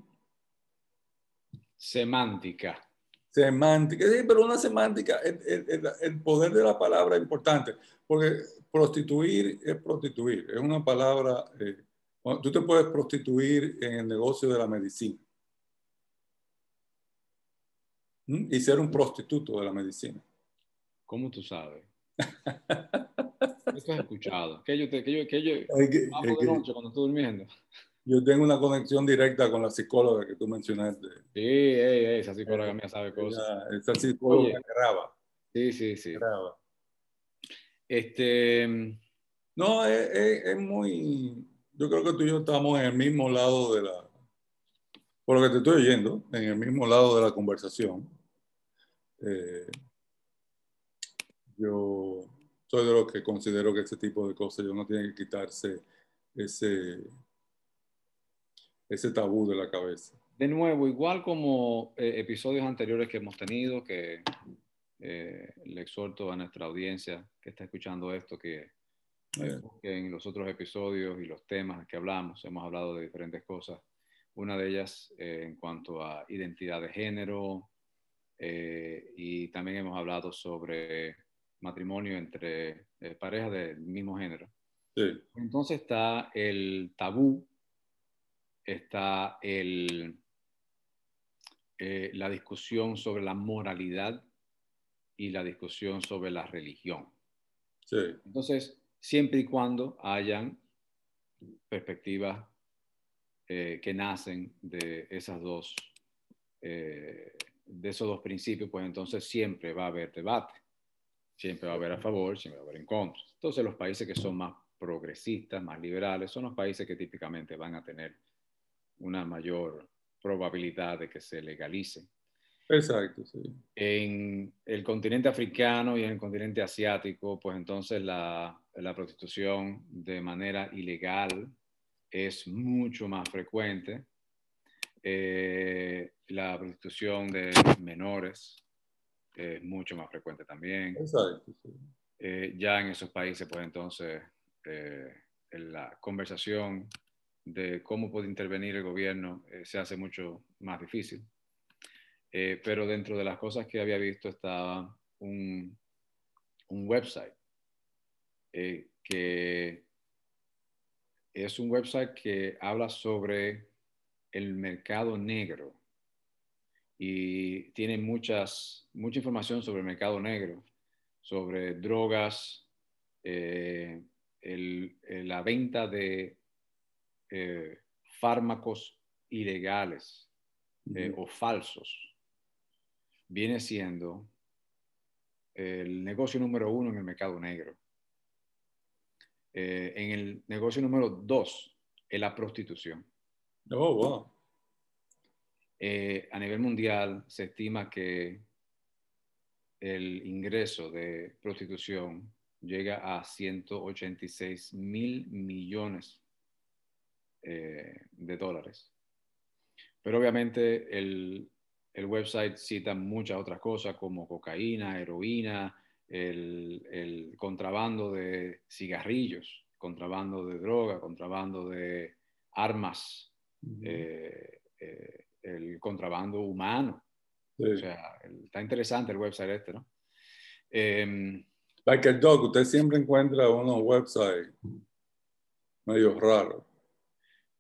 Semántica. Semántica, sí, pero una semántica, el, el, poder de la palabra es importante, porque prostituir es prostituir, es una palabra, eh, tú te puedes prostituir en el negocio de la medicina y ser un prostituto de la medicina. ¿Cómo tú sabes? Esto has escuchado. Que yo, te, que yo, que yo, noche cuando estoy durmiendo. Yo tengo una conexión directa con la psicóloga que tú mencionaste. Sí, esa psicóloga mía sabe cosas. Esa, psicóloga graba. Sí, sí, sí. Graba. Este, no, es, muy, yo creo que tú y yo estamos en el mismo lado de la, por lo que te estoy oyendo, en el mismo lado de la conversación. Eh, yo soy de los que considero que ese tipo de cosas yo no tiene que quitarse ese, ese tabú de la cabeza. De nuevo, igual como eh, episodios anteriores que hemos tenido, que eh, le exhorto a nuestra audiencia que está escuchando esto que, en los otros episodios y los temas que hablamos, hemos hablado de diferentes cosas. Una de ellas eh, en cuanto a identidad de género eh, y también hemos hablado sobre matrimonio entre parejas del mismo género. Entonces está el tabú, está el, la discusión sobre la moralidad y la discusión sobre la religión. Entonces, siempre y cuando hayan perspectivas eh, que nacen de esas dos, eh, de esos dos principios, pues entonces siempre va a haber debate. Siempre va a haber a favor, siempre va a haber en contra. Entonces, los países que son más progresistas, más liberales, son los países que típicamente van a tener una mayor probabilidad de que se legalice. Exacto, sí. En el continente africano y en el continente asiático, pues entonces la, la prostitución de manera ilegal es mucho más frecuente. Eh, la prostitución de menores es mucho más frecuente también. Exacto, sí. Eh, ya en esos países, pues entonces, eh, la conversación de cómo puede intervenir el gobierno se hace mucho más difícil. pero dentro de las cosas que había visto estaba un, un website que es un website que habla sobre el mercado negro y tiene muchas, mucha información sobre el mercado negro, sobre drogas, eh, la venta de eh, fármacos ilegales eh, o falsos. Viene siendo el negocio número uno en el mercado negro. Eh, en el negocio número dos es la prostitución. Oh, wow. Eh, a nivel mundial se estima que el ingreso de prostitución llega a 186 mil millones eh, de dólares. Pero obviamente el, el, website cita muchas otras cosas como cocaína, heroína, el, contrabando de cigarrillos, contrabando de droga, contrabando de armas, eh, eh, el contrabando humano. O sea, está interesante el website este, ¿no? Eh, like a dog, usted siempre encuentra unos websites medio raros.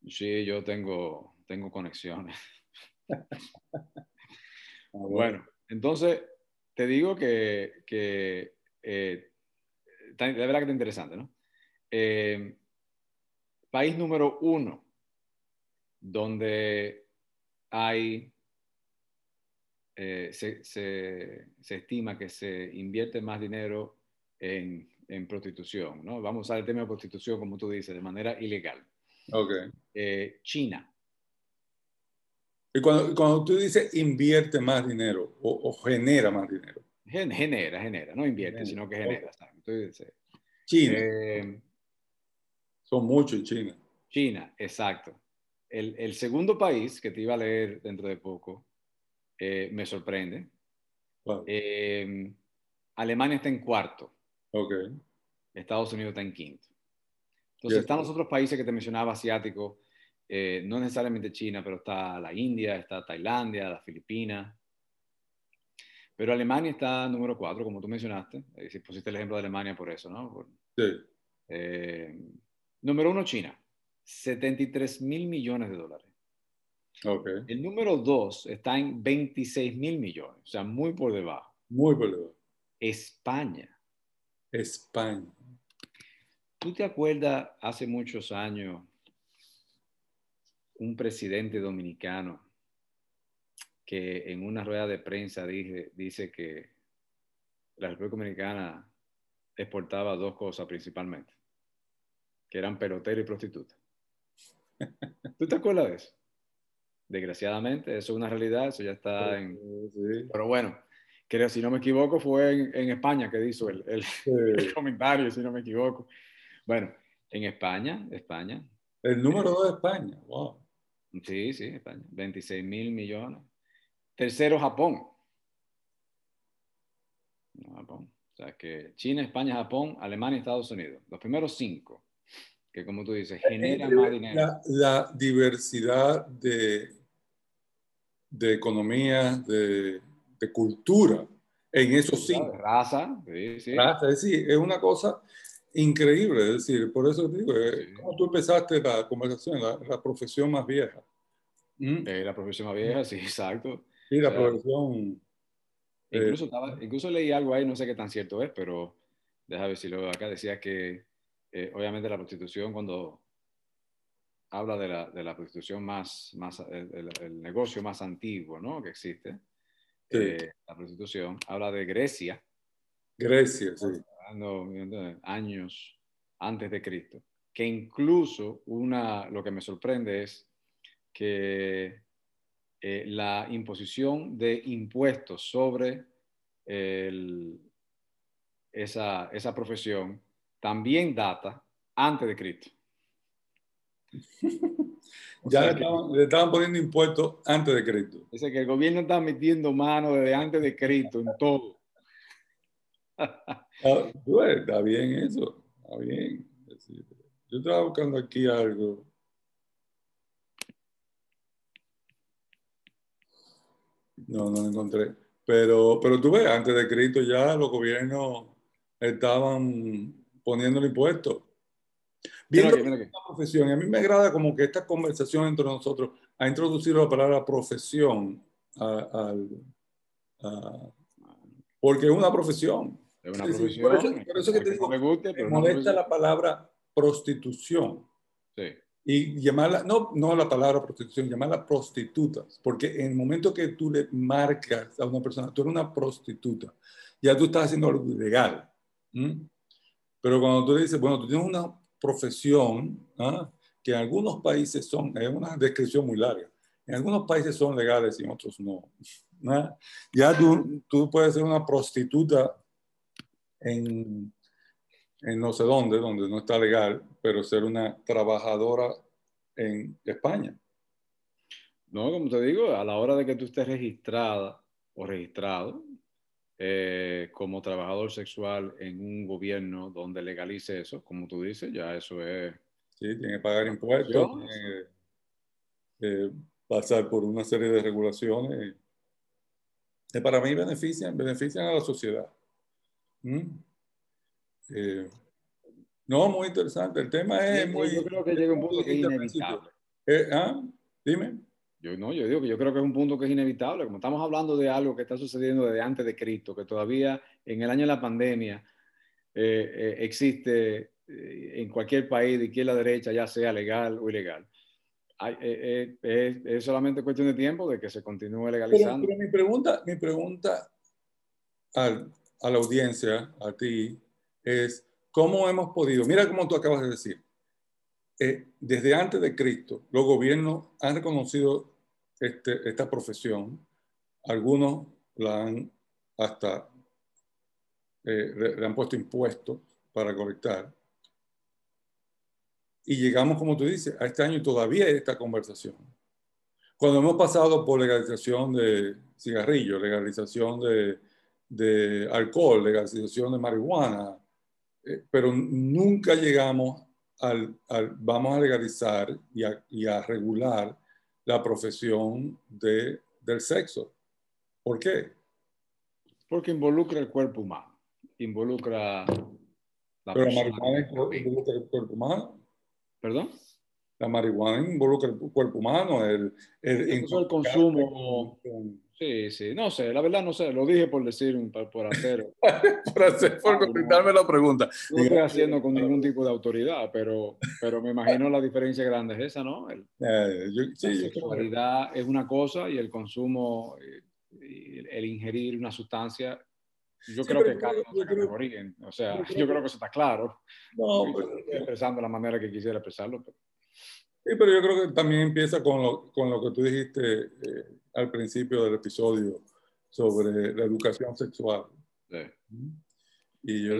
Sí, yo tengo, tengo conexiones. Ah, bueno, entonces, te digo que, que eh, de verdad que está interesante, ¿no? Eh, país número uno donde hay, eh, se, se, se, estima que se invierte más dinero en, en, prostitución, ¿no? Vamos a usar el tema de prostitución, como tú dices, de manera ilegal. Ok. China. Y cuando, cuando tú dices invierte más dinero o, o genera más dinero. Genera, genera, no invierte, sino que genera. Entonces, China. Eh, Son muchos en China. China, exacto. El, el, segundo país que te iba a leer dentro de poco eh, me sorprende. Eh, Alemania está en cuarto. Okay. Estados Unidos está en quinto. Entonces están los otros países que te mencionaba asiáticos, no necesariamente China, pero está la India, está Tailandia, las Filipinas, pero Alemania está número cuatro, como tú mencionaste. Eh, si pusiste el ejemplo de Alemania por eso, ¿no? sí. Eh, número uno, China. 73 mil millones de dólares. Okay. El número dos está en 26 mil millones, o sea, muy por debajo. Muy por debajo. España. España. ¿Tú te acuerdas hace muchos años un presidente dominicano que en una rueda de prensa dice, dice que la República Dominicana exportaba dos cosas principalmente, que eran pelotero y prostituta. ¿Tú te acuerdas de eso? Desgraciadamente, eso es una realidad, eso ya está en... Pero bueno, creo, si no me equivoco, fue en, España que hizo el, el, comentario, si no me equivoco. Bueno, en España, España. El número dos de España, wow. Sí, sí, España. 26 mil millones. Tercero, Japón. Japón. O sea que China, España, Japón, Alemania y Estados Unidos. Los primeros cinco, que como tú dices, generan más dinero. La, diversidad de, de economía, de, de cultura en esos cinco. Raza, sí, sí. Raza, es decir, es una cosa increíble. Es decir, por eso digo, eh, como tú empezaste la conversación, la, profesión más vieja. ¿Mm? Eh, la profesión más vieja, sí, exacto. Sí, la profesión. Eh, incluso, leí algo ahí, no sé qué tan cierto es, pero déjame ver si lo acá. Decía que eh, obviamente la prostitución, cuando habla de la, de la prostitución más, más el, negocio más antiguo ¿no? que existe, eh, la prostitución, habla de Grecia. Grecia, sí. Años antes de Cristo. Que incluso una, lo que me sorprende es que eh, la imposición de impuestos sobre esa, esa profesión también data antes de Cristo. ya le estaban, le estaban, poniendo impuestos antes de Cristo. Dice que el gobierno está metiendo mano desde antes de Cristo en todo. Ah, está bien eso, está bien. Yo estaba buscando aquí algo. No, no lo encontré. Pero, pero tú ves, antes de Cristo ya los gobiernos estaban poniendo impuestos. Viendo la profesión, y a mí me agrada como que esta conversación entre nosotros ha introducido la palabra profesión porque es una profesión. Es una profesión. Por eso, que te digo, me, gusta, me molesta la palabra prostitución. Sí. Y llamarla, no, no la palabra prostitución, llamarla prostitutas, porque en el momento que tú le marcas a una persona, tú eres una prostituta, ya tú estás haciendo algo ilegal. Pero cuando tú le dices, bueno, tú tienes una profesión ¿ah? que en algunos países son, es una descripción muy larga, en algunos países son legales y en otros no. Ya tú, tú puedes ser una prostituta en, en no sé dónde, donde no está legal, pero ser una trabajadora en España. No, como te digo, a la hora de que tú estés registrada o registrado eh, como trabajador sexual en un gobierno donde legalice eso, como tú dices, ya eso es... Sí, tiene que pagar impuestos, tiene que eh, pasar por una serie de regulaciones que para mí benefician, benefician a la sociedad. ¿Mm? Eh, no, muy interesante. El tema es muy. Yo creo que llega un punto que es inevitable. Eh, ¿ah? Dime. Yo no, yo digo que yo creo que es un punto que es inevitable. Como estamos hablando de algo que está sucediendo desde antes de Cristo, que todavía en el año de la pandemia eh, existe en cualquier país de izquierda a derecha, ya sea legal o ilegal. es, solamente cuestión de tiempo de que se continúe legalizando. Pero, mi pregunta, mi pregunta al, a la audiencia, a ti, es cómo hemos podido, mira cómo tú acabas de decir, eh, desde antes de Cristo, los gobiernos han reconocido este, esta profesión, algunos la han hasta, eh, le han puesto impuestos para colectar, y llegamos, como tú dices, a este año todavía esta conversación. Cuando hemos pasado por legalización de cigarrillos, legalización de, de alcohol, legalización de marihuana, eh, pero nunca llegamos al, vamos a legalizar y a, y a, regular la profesión de, del sexo. ¿Por qué? Porque involucra el cuerpo humano, involucra la Pero la marihuana involucra el cuerpo humano. ¿Perdón? La marihuana involucra el cuerpo humano, el, el, el consumo. Sí, sí, no sé, la verdad no sé, lo dije por decir, por hacer. por hacer, por contestarme la pregunta. No estoy haciendo con ningún tipo de autoridad, pero, pero me imagino la diferencia grande es esa, ¿no? El, eh, la sexualidad es una cosa y el consumo, eh, el ingerir una sustancia, yo creo que cada uno origen. O sea, yo creo que eso está claro. No, pero, estoy expresando la manera que quisiera expresarlo. Pero... Sí, pero yo creo que también empieza con lo, con lo que tú dijiste. Eh, al principio del episodio sobre la educación sexual. Y yo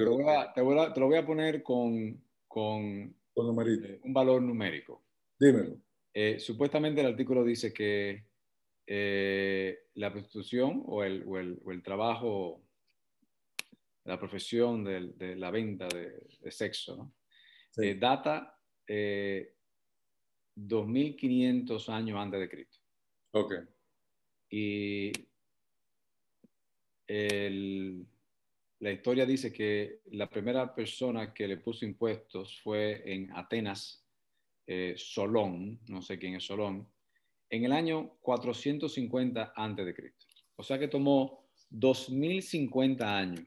te, lo voy a poner con, con, eh, un valor numérico. Dímelo. Eh, supuestamente el artículo dice que eh, la prostitución o el, o, el, o el, trabajo, la profesión de, de la venta de, de sexo, ¿no? data 2500 años antes de Cristo. Ok. Y la historia dice que la primera persona que le puso impuestos fue en Atenas, eh, Solón, no sé quién es Solón, en el año 450 a.C. O sea que tomó 2050 años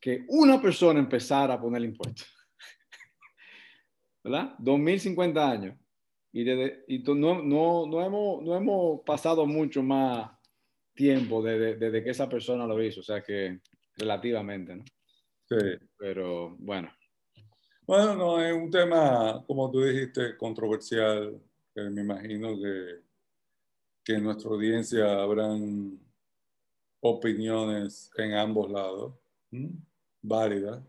que una persona empezara a poner impuestos. ¿Verdad? 2050 años. Y, no, no, no, hemos, no hemos pasado mucho más tiempo desde, que esa persona lo hizo, o sea que relativamente, ¿no? Sí. Pero bueno. Bueno, no, es un tema, como tú dijiste, controversial, que me imagino que que en nuestra audiencia habrán opiniones en ambos lados, válidas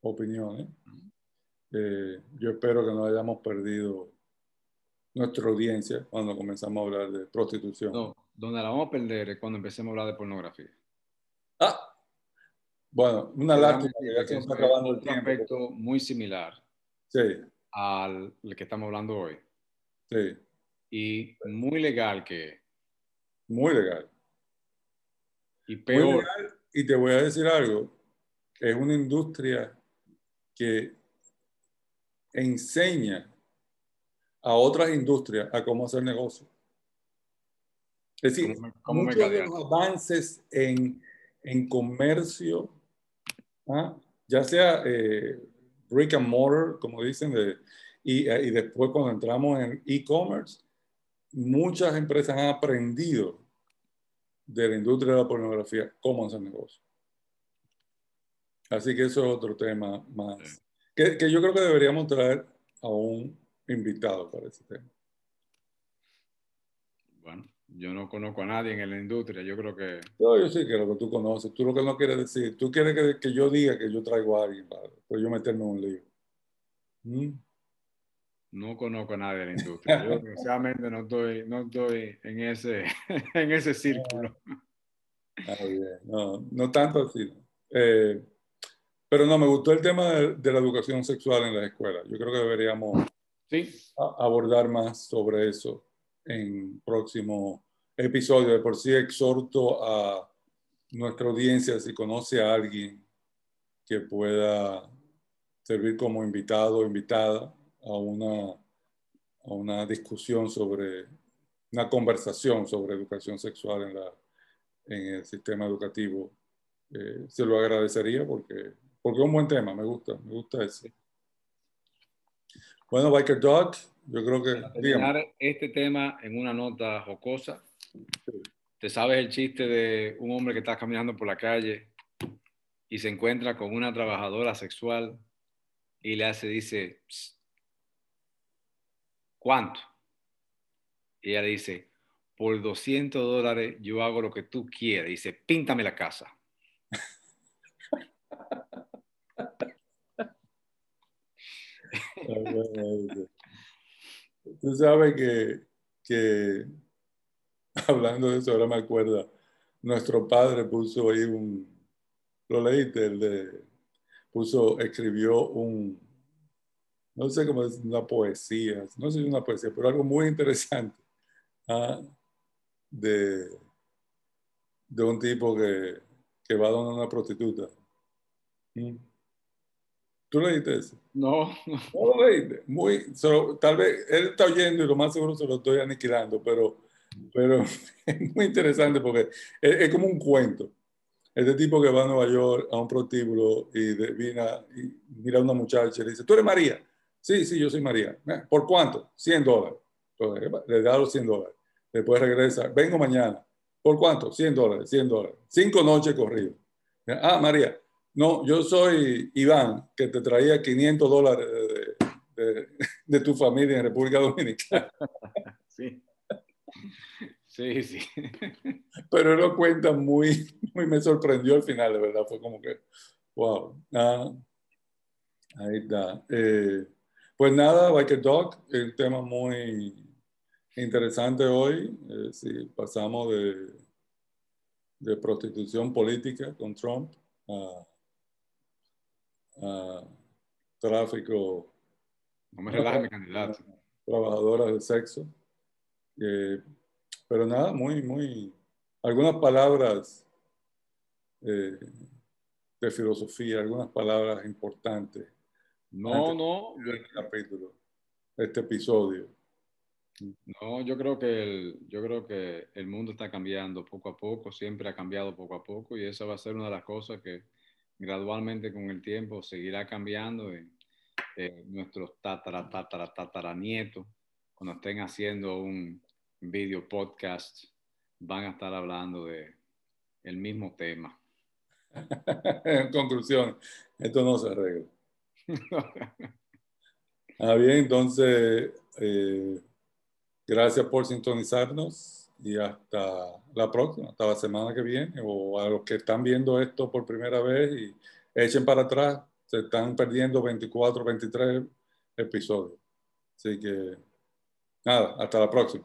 opiniones. Eh, yo espero que no hayamos perdido nuestra audiencia cuando comenzamos a hablar de prostitución. No, donde la vamos a perder es cuando empecemos a hablar de pornografía. Ah, bueno, una lástima que está acabando el tiempo. Un aspecto muy similar sí. al que estamos hablando hoy. Sí. Y muy legal que. Muy legal. Y peor. y te voy a decir algo. Es una industria que enseña a otras industrias a cómo hacer negocio. Es decir, muchos de los avances en, en comercio, ¿ah? ya sea eh, brick and mortar, como dicen, de, y, y después cuando entramos en e-commerce, muchas empresas han aprendido de la industria de la pornografía cómo hacer negocio. Así que eso es otro tema más que, que yo creo que deberíamos traer a un invitado para ese tema. Bueno, yo no conozco a nadie en la industria, yo creo que... No, yo sí que lo que tú conoces, tú lo que no quieres decir, tú quieres que, que yo diga que yo traigo a alguien para pues yo meterme en un lío. ¿Mm? No conozco a nadie en la industria, yo desgraciadamente no estoy, no estoy en, ese, en ese círculo. Ah, bien. No, no tanto así. Eh, pero no, me gustó el tema de, de la educación sexual en las escuelas. Yo creo que deberíamos Sí. abordar más sobre eso en próximo episodio. De por sí exhorto a nuestra audiencia, si conoce a alguien que pueda servir como invitado o invitada a una, a una discusión sobre, una conversación sobre educación sexual en, la, en el sistema educativo, eh, se lo agradecería porque, porque es un buen tema, me gusta, me gusta ese. Bueno, Biker Dog, yo creo que... Para terminar este tema en una nota jocosa, ¿te sabes el chiste de un hombre que está caminando por la calle y se encuentra con una trabajadora sexual y le hace, dice, ¿cuánto? Y ella le dice, por 200 dólares yo hago lo que tú quieras. Y dice, píntame la casa. Tú sabes que, que, hablando de eso, ahora me acuerdo, nuestro padre puso ahí un, lo leíste, el de, puso, escribió un, no sé cómo es, una poesía, no sé si una poesía, pero algo muy interesante, ¿ah? de, de un tipo que, que va a donar una prostituta. ¿Mm? ¿Tú leíste eso? No, no. lo leíste. Muy, tal vez él está oyendo y lo más seguro se lo estoy aniquilando, pero, pero es muy interesante porque es, como un cuento. Este tipo que va a Nueva York a un prostíbulo y, viene y mira a una muchacha y le dice, ¿tú eres María? Sí, sí, yo soy María. Eh, ¿Por cuánto? 100 dólares. le da los 100 dólares. Después regresa, vengo mañana. ¿Por cuánto? 100 dólares, 100 dólares. Cinco noches corridas. Ah, María, no, yo soy Iván, que te traía 500 dólares de, tu familia en República Dominicana. Sí. Sí, sí. Pero él lo cuenta muy, muy, me sorprendió al final, de verdad. Fue como que, wow. Ah, ahí está. Eh, pues nada, Biker Dog, el tema muy interesante hoy. Eh, si pasamos de, de prostitución política con Trump a tráfico. No me relaje mi candidato. Trabajadoras de sexo. Eh, pero nada, muy, muy. Algunas palabras eh, de filosofía, algunas palabras importantes. No, no. Este capítulo, este episodio. No, yo creo que el, yo creo que el mundo está cambiando poco a poco, siempre ha cambiado poco a poco y esa va a ser una de las cosas que gradualmente con el tiempo seguirá cambiando. Y, eh, nuestros tatara, tatara, tatara nietos, cuando estén haciendo un video podcast, van a estar hablando de el mismo tema. en conclusión, esto no se arregla. ah, bien, entonces, eh, gracias por sintonizarnos y hasta la próxima, hasta la semana que viene, o a los que están viendo esto por primera vez y echen para atrás, se están perdiendo 24, 23 episodios. Así que, nada, hasta la próxima.